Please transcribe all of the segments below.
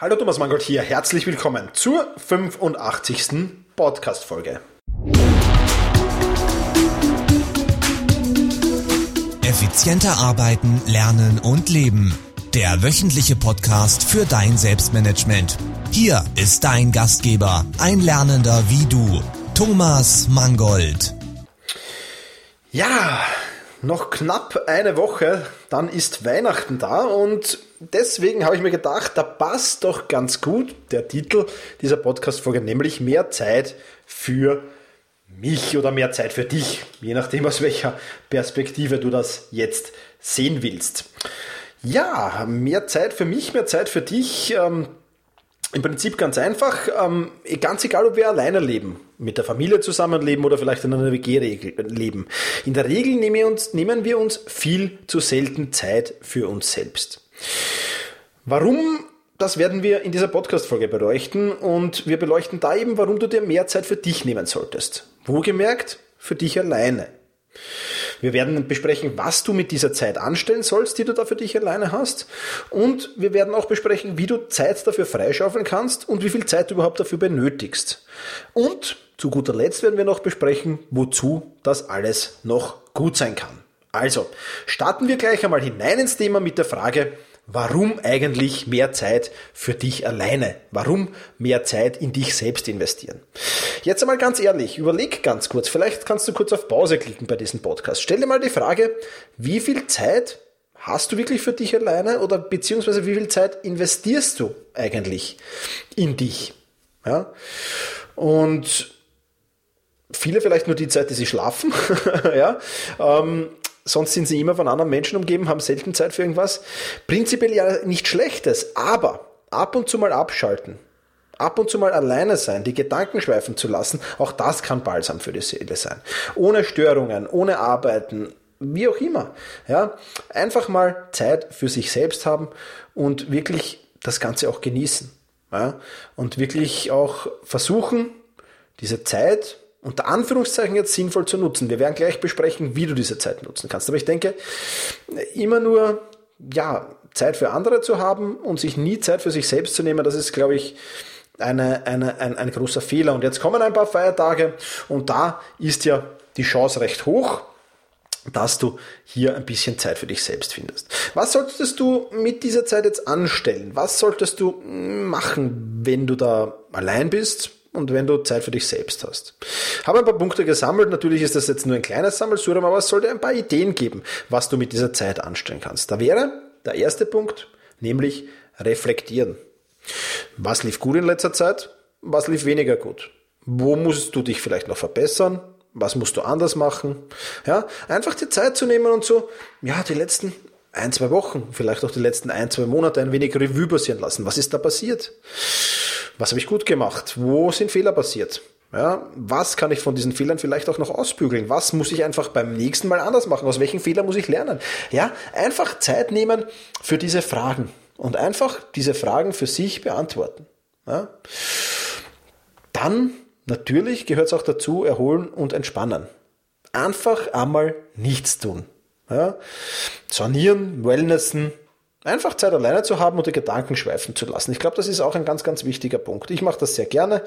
Hallo Thomas Mangold hier, herzlich willkommen zur 85. Podcast-Folge. Effizienter arbeiten, lernen und leben. Der wöchentliche Podcast für dein Selbstmanagement. Hier ist dein Gastgeber, ein Lernender wie du, Thomas Mangold. Ja, noch knapp eine Woche, dann ist Weihnachten da und deswegen habe ich mir gedacht, da passt doch ganz gut der Titel dieser Podcast-Folge, nämlich mehr Zeit für mich oder mehr Zeit für dich, je nachdem aus welcher Perspektive du das jetzt sehen willst. Ja, mehr Zeit für mich, mehr Zeit für dich. Ähm, im Prinzip ganz einfach, ähm, ganz egal, ob wir alleine leben, mit der Familie zusammenleben oder vielleicht in einer WG leben. In der Regel nehmen wir, uns, viel zu selten Zeit für uns selbst. Warum? Das werden wir in dieser Podcast-Folge beleuchten und wir beleuchten da eben, warum du dir mehr Zeit für dich nehmen solltest. Wohlgemerkt, für dich alleine. Wir werden besprechen, was du mit dieser Zeit anstellen sollst, die du da für dich alleine hast. Und wir werden auch besprechen, wie du Zeit dafür freischaufeln kannst und wie viel Zeit du überhaupt dafür benötigst. Und zu guter Letzt werden wir noch besprechen, wozu das alles noch gut sein kann. Also, starten wir gleich einmal hinein ins Thema mit der Frage, Warum eigentlich mehr Zeit für dich alleine? Warum mehr Zeit in dich selbst investieren? Jetzt einmal ganz ehrlich, überleg ganz kurz, vielleicht kannst du kurz auf Pause klicken bei diesem Podcast. Stell dir mal die Frage, wie viel Zeit hast du wirklich für dich alleine oder beziehungsweise wie viel Zeit investierst du eigentlich in dich? Ja? Und viele vielleicht nur die Zeit, die sie schlafen, ja, ähm, sonst sind sie immer von anderen Menschen umgeben, haben selten Zeit für irgendwas. Prinzipiell ja nichts Schlechtes, aber ab und zu mal abschalten, ab und zu mal alleine sein, die Gedanken schweifen zu lassen, auch das kann balsam für die Seele sein. Ohne Störungen, ohne Arbeiten, wie auch immer. Ja, einfach mal Zeit für sich selbst haben und wirklich das Ganze auch genießen. Ja, und wirklich auch versuchen, diese Zeit unter Anführungszeichen jetzt sinnvoll zu nutzen. Wir werden gleich besprechen, wie du diese Zeit nutzen kannst. Aber ich denke, immer nur, ja, Zeit für andere zu haben und sich nie Zeit für sich selbst zu nehmen, das ist, glaube ich, eine, eine, ein, ein großer Fehler. Und jetzt kommen ein paar Feiertage und da ist ja die Chance recht hoch, dass du hier ein bisschen Zeit für dich selbst findest. Was solltest du mit dieser Zeit jetzt anstellen? Was solltest du machen, wenn du da allein bist? Und wenn du Zeit für dich selbst hast. Habe ein paar Punkte gesammelt. Natürlich ist das jetzt nur ein kleines Sammelsurium, aber es sollte ein paar Ideen geben, was du mit dieser Zeit anstellen kannst. Da wäre der erste Punkt, nämlich reflektieren. Was lief gut in letzter Zeit? Was lief weniger gut? Wo musst du dich vielleicht noch verbessern? Was musst du anders machen? Ja, einfach die Zeit zu nehmen und so, ja, die letzten ein, zwei Wochen, vielleicht auch die letzten ein, zwei Monate ein wenig Revue passieren lassen. Was ist da passiert? Was habe ich gut gemacht? Wo sind Fehler passiert? Ja, was kann ich von diesen Fehlern vielleicht auch noch ausbügeln? Was muss ich einfach beim nächsten Mal anders machen? Aus welchen Fehlern muss ich lernen? Ja, einfach Zeit nehmen für diese Fragen und einfach diese Fragen für sich beantworten. Ja. Dann natürlich gehört es auch dazu, erholen und entspannen. Einfach einmal nichts tun. Ja. Sanieren, Wellnessen, Einfach Zeit alleine zu haben und die Gedanken schweifen zu lassen. Ich glaube, das ist auch ein ganz, ganz wichtiger Punkt. Ich mache das sehr gerne,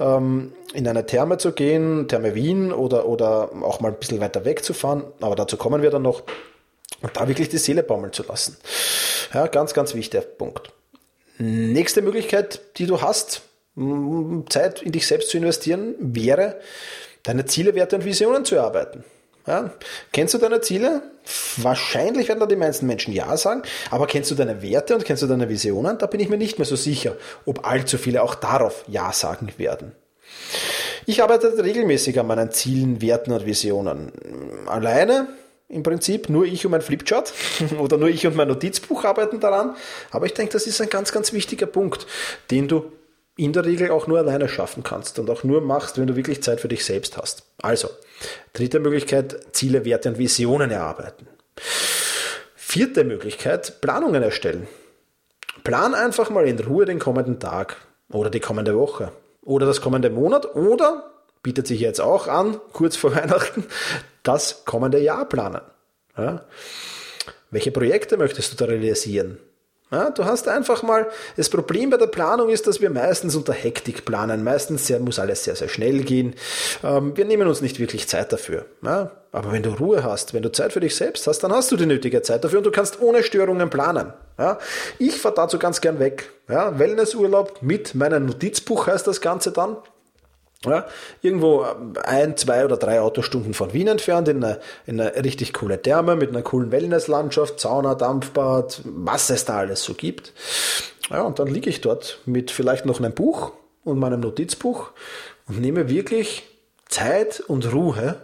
ähm, in eine Therme zu gehen, Therme Wien oder, oder auch mal ein bisschen weiter weg zu fahren, aber dazu kommen wir dann noch, und da wirklich die Seele baumeln zu lassen. Ja, ganz, ganz wichtiger Punkt. Nächste Möglichkeit, die du hast, Zeit in dich selbst zu investieren, wäre, deine Ziele, Werte und Visionen zu erarbeiten. Ja? Kennst du deine Ziele? Wahrscheinlich werden da die meisten Menschen Ja sagen, aber kennst du deine Werte und kennst du deine Visionen? Da bin ich mir nicht mehr so sicher, ob allzu viele auch darauf Ja sagen werden. Ich arbeite regelmäßig an meinen Zielen, Werten und Visionen. Alleine im Prinzip nur ich und mein Flipchart oder nur ich und mein Notizbuch arbeiten daran. Aber ich denke, das ist ein ganz, ganz wichtiger Punkt, den du in der Regel auch nur alleine schaffen kannst und auch nur machst, wenn du wirklich Zeit für dich selbst hast. Also, dritte Möglichkeit, Ziele, Werte und Visionen erarbeiten. Vierte Möglichkeit, Planungen erstellen. Plan einfach mal in Ruhe den kommenden Tag oder die kommende Woche oder das kommende Monat oder, bietet sich jetzt auch an, kurz vor Weihnachten, das kommende Jahr planen. Ja? Welche Projekte möchtest du da realisieren? Ja, du hast einfach mal, das Problem bei der Planung ist, dass wir meistens unter Hektik planen. Meistens sehr, muss alles sehr, sehr schnell gehen. Ähm, wir nehmen uns nicht wirklich Zeit dafür. Ja, aber wenn du Ruhe hast, wenn du Zeit für dich selbst hast, dann hast du die nötige Zeit dafür und du kannst ohne Störungen planen. Ja, ich fahre dazu ganz gern weg. Wellnessurlaub mit meinem Notizbuch heißt das Ganze dann. Ja, irgendwo ein, zwei oder drei Autostunden von Wien entfernt, in eine, in eine richtig coole Therme mit einer coolen Wellnesslandschaft, Sauna, Dampfbad, was es da alles so gibt. Ja, und dann liege ich dort mit vielleicht noch einem Buch und meinem Notizbuch und nehme wirklich Zeit und Ruhe,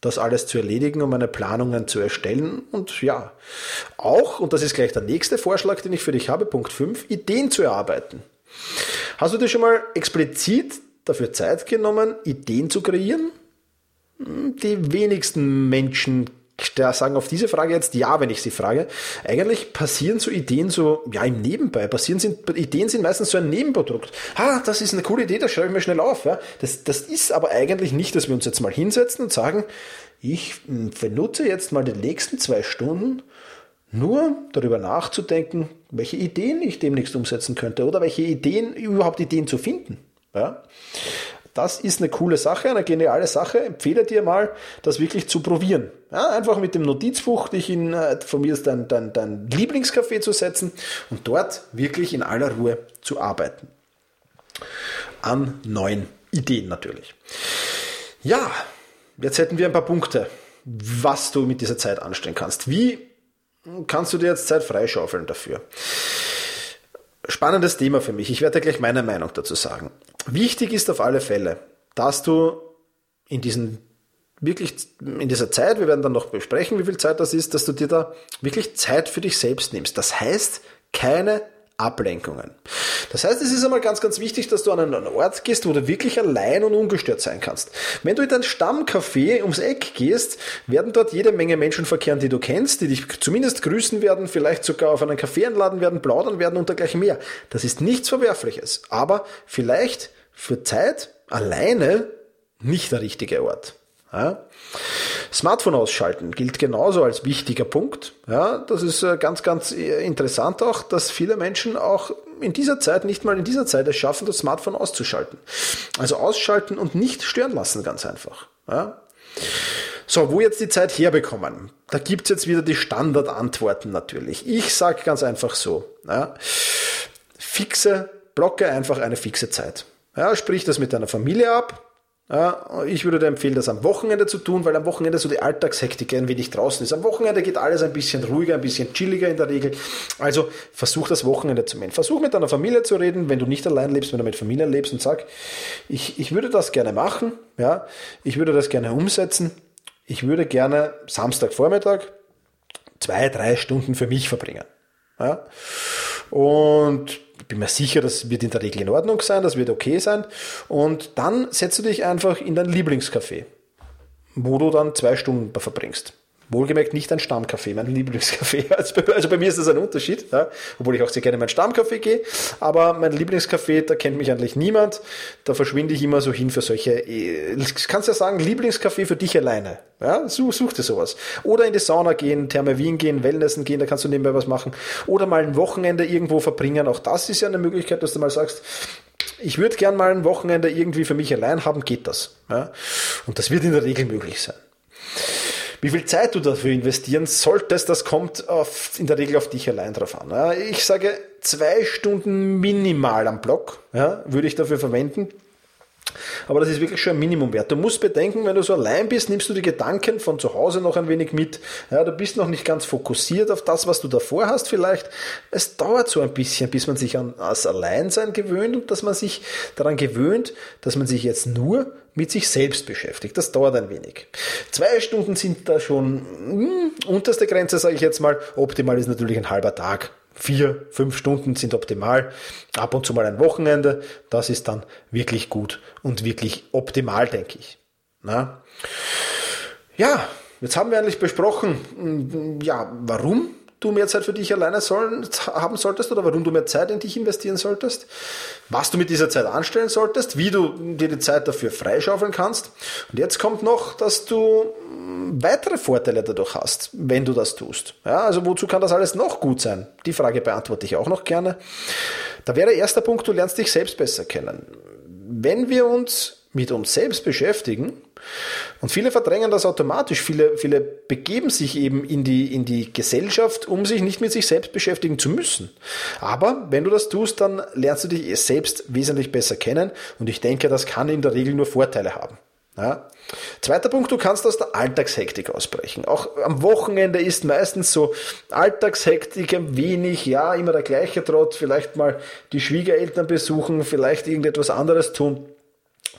das alles zu erledigen, um meine Planungen zu erstellen und ja, auch, und das ist gleich der nächste Vorschlag, den ich für dich habe, Punkt 5, Ideen zu erarbeiten. Hast du dir schon mal explizit dafür Zeit genommen, Ideen zu kreieren? Hm, die wenigsten Menschen sagen auf diese Frage jetzt ja, wenn ich sie frage. Eigentlich passieren so Ideen so, ja, im Nebenbei. Passieren sind, Ideen sind meistens so ein Nebenprodukt. Ah, das ist eine coole Idee, das schreibe ich mir schnell auf. Ja. Das, das ist aber eigentlich nicht, dass wir uns jetzt mal hinsetzen und sagen, ich benutze jetzt mal die nächsten zwei Stunden nur darüber nachzudenken, welche Ideen ich demnächst umsetzen könnte oder welche Ideen, überhaupt Ideen zu finden. Ja? Das ist eine coole Sache, eine geniale Sache. Empfehle dir mal, das wirklich zu probieren. Ja, einfach mit dem Notizbuch dich in, äh, von mir ist dein, dein, dein Lieblingscafé zu setzen und dort wirklich in aller Ruhe zu arbeiten. An neuen Ideen natürlich. Ja, jetzt hätten wir ein paar Punkte, was du mit dieser Zeit anstellen kannst. Wie kannst du dir jetzt Zeit freischaufeln dafür? Spannendes Thema für mich. Ich werde gleich meine Meinung dazu sagen. Wichtig ist auf alle Fälle, dass du in diesen wirklich in dieser Zeit, wir werden dann noch besprechen, wie viel Zeit das ist, dass du dir da wirklich Zeit für dich selbst nimmst. Das heißt, keine Ablenkungen. Das heißt, es ist einmal ganz, ganz wichtig, dass du an einen Ort gehst, wo du wirklich allein und ungestört sein kannst. Wenn du in dein Stammcafé ums Eck gehst, werden dort jede Menge Menschen verkehren, die du kennst, die dich zumindest grüßen werden, vielleicht sogar auf einen Kaffee einladen werden, plaudern werden und dergleichen mehr. Das ist nichts Verwerfliches. Aber vielleicht für Zeit alleine nicht der richtige Ort. Ja. Smartphone ausschalten gilt genauso als wichtiger Punkt. Ja, das ist äh, ganz, ganz äh, interessant auch, dass viele Menschen auch in dieser Zeit, nicht mal in dieser Zeit es schaffen, das Smartphone auszuschalten. Also ausschalten und nicht stören lassen, ganz einfach. Ja. So, wo jetzt die Zeit herbekommen? Da gibt's jetzt wieder die Standardantworten natürlich. Ich sage ganz einfach so. Ja, fixe, blocke einfach eine fixe Zeit. Ja, sprich das mit deiner Familie ab. Ja, ich würde dir empfehlen, das am Wochenende zu tun, weil am Wochenende so die Alltagshektik ein wenig draußen ist. Am Wochenende geht alles ein bisschen ruhiger, ein bisschen chilliger in der Regel. Also versuch das Wochenende zu machen. Versuch mit deiner Familie zu reden, wenn du nicht allein lebst, wenn du mit Familie lebst und sag, ich, ich würde das gerne machen, ja, ich würde das gerne umsetzen. Ich würde gerne Samstagvormittag zwei, drei Stunden für mich verbringen. Ja. Und bin mir sicher, das wird in der Regel in Ordnung sein, das wird okay sein. Und dann setzt du dich einfach in dein Lieblingscafé, wo du dann zwei Stunden verbringst. Wohlgemerkt nicht ein Stammcafé, mein Lieblingscafé. Also bei, also bei, mir ist das ein Unterschied, ja, obwohl ich auch sehr gerne in mein Stammcafé gehe. Aber mein Lieblingscafé, da kennt mich eigentlich niemand. Da verschwinde ich immer so hin für solche, äh, kannst ja sagen, Lieblingscafé für dich alleine. Ja, such, such dir sowas. Oder in die Sauna gehen, Therme Wien gehen, Wellnessen gehen, da kannst du nebenbei was machen. Oder mal ein Wochenende irgendwo verbringen. Auch das ist ja eine Möglichkeit, dass du mal sagst, ich würde gern mal ein Wochenende irgendwie für mich allein haben, geht das. Ja? Und das wird in der Regel möglich sein. Wie viel Zeit du dafür investieren solltest, das kommt auf, in der Regel auf dich allein drauf an. Ich sage, zwei Stunden minimal am Block ja, würde ich dafür verwenden. Aber das ist wirklich schon ein Minimumwert. Du musst bedenken, wenn du so allein bist, nimmst du die Gedanken von zu Hause noch ein wenig mit. Ja, du bist noch nicht ganz fokussiert auf das, was du davor hast vielleicht. Es dauert so ein bisschen, bis man sich an das Alleinsein gewöhnt und dass man sich daran gewöhnt, dass man sich jetzt nur mit sich selbst beschäftigt. Das dauert ein wenig. Zwei Stunden sind da schon mh, hm, unterste Grenze, sage ich jetzt mal. Optimal ist natürlich ein halber Tag vier, fünf Stunden sind optimal. Ab und zu mal ein Wochenende, das ist dann wirklich gut und wirklich optimal, denke ich. Na? Ja, jetzt haben wir eigentlich besprochen, ja, warum du mehr Zeit für dich alleine sollen, haben solltest oder warum du mehr Zeit in dich investieren solltest, was du mit dieser Zeit anstellen solltest, wie du dir die Zeit dafür freischaufeln kannst. Und jetzt kommt noch, dass du hm, weitere Vorteile dadurch hast, wenn du das tust. Ja, also wozu kann das alles noch gut sein? Die Frage beantworte ich auch noch gerne. Da wäre der erste Punkt, du lernst dich selbst besser kennen. Wenn wir uns mit uns selbst beschäftigen. Und viele verdrängen das automatisch. Viele, viele begeben sich eben in die, in die Gesellschaft, um sich nicht mit sich selbst beschäftigen zu müssen. Aber wenn du das tust, dann lernst du dich selbst wesentlich besser kennen. Und ich denke, das kann in der Regel nur Vorteile haben. Ja. Zweiter Punkt, du kannst aus der Alltagshektik ausbrechen. Auch am Wochenende ist meistens so Alltagshektik ein wenig, ja, immer der gleiche Trott, vielleicht mal die Schwiegereltern besuchen, vielleicht irgendetwas anderes tun.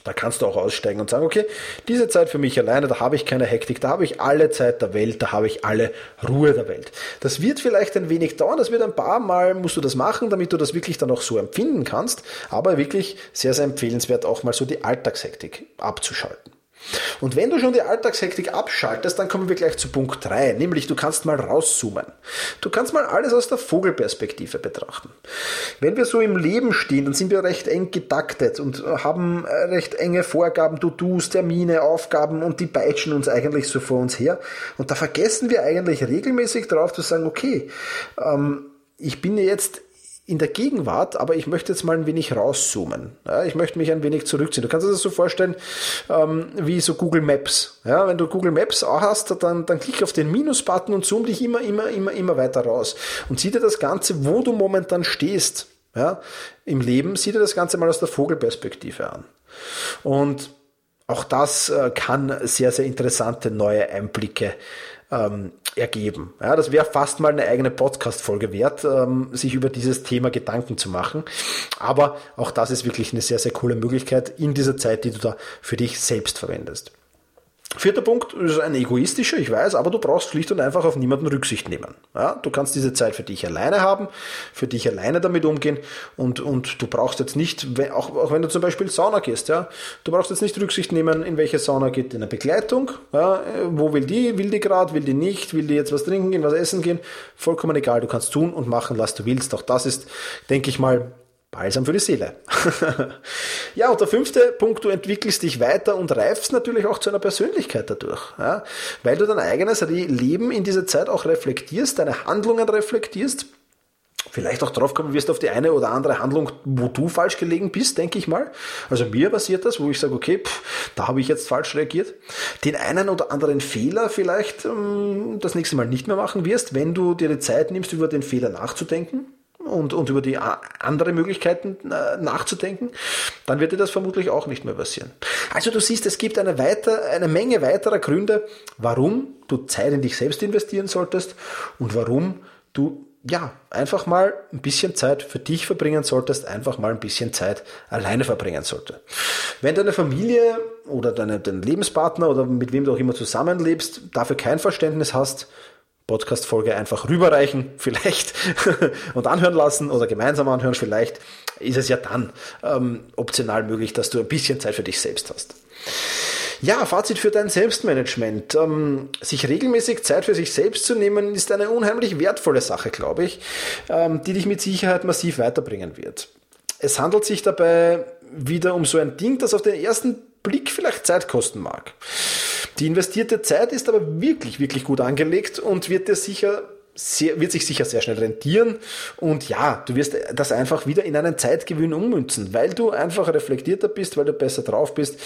Da kannst du auch aussteigen und sagen, okay, diese Zeit für mich alleine, da habe ich keine Hektik, da habe ich alle Zeit der Welt, da habe ich alle Ruhe der Welt. Das wird vielleicht ein wenig dauern, das wird ein paar Mal, musst du das machen, damit du das wirklich dann auch so empfinden kannst, aber wirklich sehr, sehr empfehlenswert auch mal so die Alltagshektik abzuschalten. Und wenn du schon die Alltagshektik abschaltest, dann kommen wir gleich zu Punkt 3, nämlich du kannst mal rauszoomen. Du kannst mal alles aus der Vogelperspektive betrachten. Wenn wir so im Leben stehen, dann sind wir recht eng getaktet und haben äh, recht enge Vorgaben, To-Dos, Termine, Aufgaben und die peitschen uns eigentlich so vor uns her. Und da vergessen wir eigentlich regelmäßig darauf zu sagen, okay, ähm, ich bin jetzt in der Gegenwart, aber ich möchte jetzt mal ein wenig rauszoomen. Ja, ich möchte mich ein wenig zurückziehen. Du kannst dir das so vorstellen ähm, wie so Google Maps. Ja, wenn du Google Maps hast, dann, dann klick auf den Minus-Button und zoom dich immer, immer, immer, immer weiter raus. Und sieh dir das Ganze, wo du momentan stehst, ja, im Leben, sieh dir das Ganze mal aus der Vogelperspektive an. Und auch das äh, kann sehr, sehr interessante neue Einblicke ähm, ergeben. Ja, das wäre fast mal eine eigene Podcast-Folge wert, ähm, sich über dieses Thema Gedanken zu machen. Aber auch das ist wirklich eine sehr, sehr coole Möglichkeit in dieser Zeit, die du da für dich selbst verwendest. Vierter Punkt ist ein egoistischer, ich weiß, aber du brauchst schlicht und einfach auf niemanden Rücksicht nehmen. Ja, du kannst diese Zeit für dich alleine haben, für dich alleine damit umgehen und, und du brauchst jetzt nicht, auch, auch wenn du zum Beispiel Sauna gehst, ja, du brauchst jetzt nicht Rücksicht nehmen, in welche Sauna geht in der Begleitung, ja, wo will die, will die gerade, will die nicht, will die jetzt was trinken gehen, was essen gehen, vollkommen egal, du kannst tun und machen, was du willst. Auch das ist, denke ich mal, Balsam für die Seele. ja, und der fünfte Punkt, du entwickelst dich weiter und reifst natürlich auch zu einer Persönlichkeit dadurch, ja, weil du dein eigenes Leben in dieser Zeit auch reflektierst, deine Handlungen reflektierst, vielleicht auch drauf kommen wirst auf die eine oder andere Handlung, wo du falsch gelegen bist, denke ich mal. Also mir passiert das, wo ich sage, okay, pff, da habe ich jetzt falsch reagiert. Den einen oder anderen Fehler vielleicht ähm, das nächste Mal nicht mehr machen wirst, wenn du dir die Zeit nimmst, über den Fehler nachzudenken und, und über die andere Möglichkeiten äh, nachzudenken, dann wird dir das vermutlich auch nicht mehr passieren. Also du siehst, es gibt eine, weiter, eine Menge weiterer Gründe, warum du Zeit in dich selbst investieren solltest und warum du ja, einfach mal ein bisschen Zeit für dich verbringen solltest, einfach mal ein bisschen Zeit alleine verbringen sollte. Wenn deine Familie oder deine, dein Lebenspartner oder mit wem du auch immer zusammenlebst, dafür kein Verständnis hast, Podcast-Folge einfach rüberreichen, vielleicht, und anhören lassen oder gemeinsam anhören, vielleicht ist es ja dann ähm, optional möglich, dass du ein bisschen Zeit für dich selbst hast. Ja, Fazit für dein Selbstmanagement. Ähm, sich regelmäßig Zeit für sich selbst zu nehmen, ist eine unheimlich wertvolle Sache, glaube ich, ähm, die dich mit Sicherheit massiv weiterbringen wird. Es handelt sich dabei wieder um so ein Ding, das auf den ersten Blick vielleicht Zeit kosten mag. Die investierte Zeit ist aber wirklich, wirklich gut angelegt und wird dir sicher sehr, wird sich sicher sehr schnell rentieren. Und ja, du wirst das einfach wieder in einen Zeitgewinn ummünzen, weil du einfach reflektierter bist, weil du besser drauf bist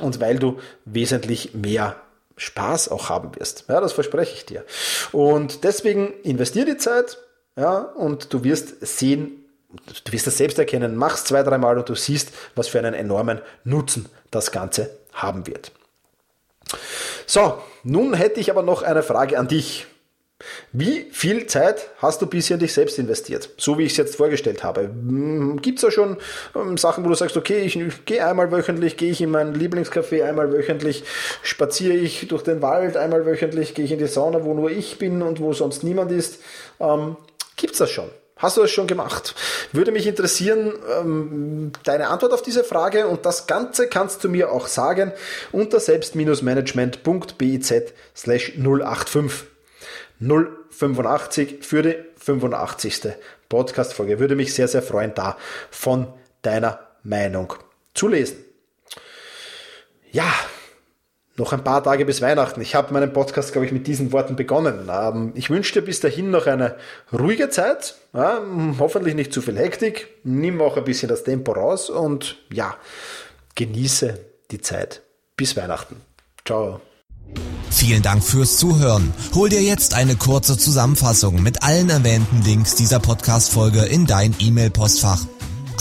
und weil du wesentlich mehr Spaß auch haben wirst. Ja, das verspreche ich dir. Und deswegen investier die Zeit, ja, und du wirst sehen, du wirst das selbst erkennen, mach's zwei, dreimal und du siehst, was für einen enormen Nutzen das Ganze haben wird. So, nun hätte ich aber noch eine Frage an dich. Wie viel Zeit hast du bisher in dich selbst investiert? So wie ich es jetzt vorgestellt habe. Hm, Gibt es da schon ähm, Sachen, wo du sagst, okay, ich, ich gehe einmal wöchentlich, gehe ich in mein Lieblingscafé einmal wöchentlich, spaziere ich durch den Wald einmal wöchentlich, gehe ich in die Sauna, wo nur ich bin und wo sonst niemand ist? Ähm, Gibt es das schon? Hast du das schon gemacht? Würde mich interessieren, ähm, deine Antwort auf diese Frage und das Ganze kannst du mir auch sagen unter selbst-management.biz slash 085. 085 085 für die 85. Podcast-Folge. Würde mich sehr, sehr freuen, da von deiner Meinung zu lesen. Ja, noch ein paar Tage bis Weihnachten. Ich habe meinen Podcast, glaube ich, mit diesen Worten begonnen. Ähm, ich wünsche dir bis dahin noch eine ruhige Zeit, ja, hoffentlich nicht zu viel Hektik, nimm auch ein bisschen das Tempo raus und ja, genieße die Zeit bis Weihnachten. Ciao. Vielen Dank fürs Zuhören. Hol dir jetzt eine kurze Zusammenfassung mit allen erwähnten Links dieser Podcast-Folge in dein E-Mail-Postfach.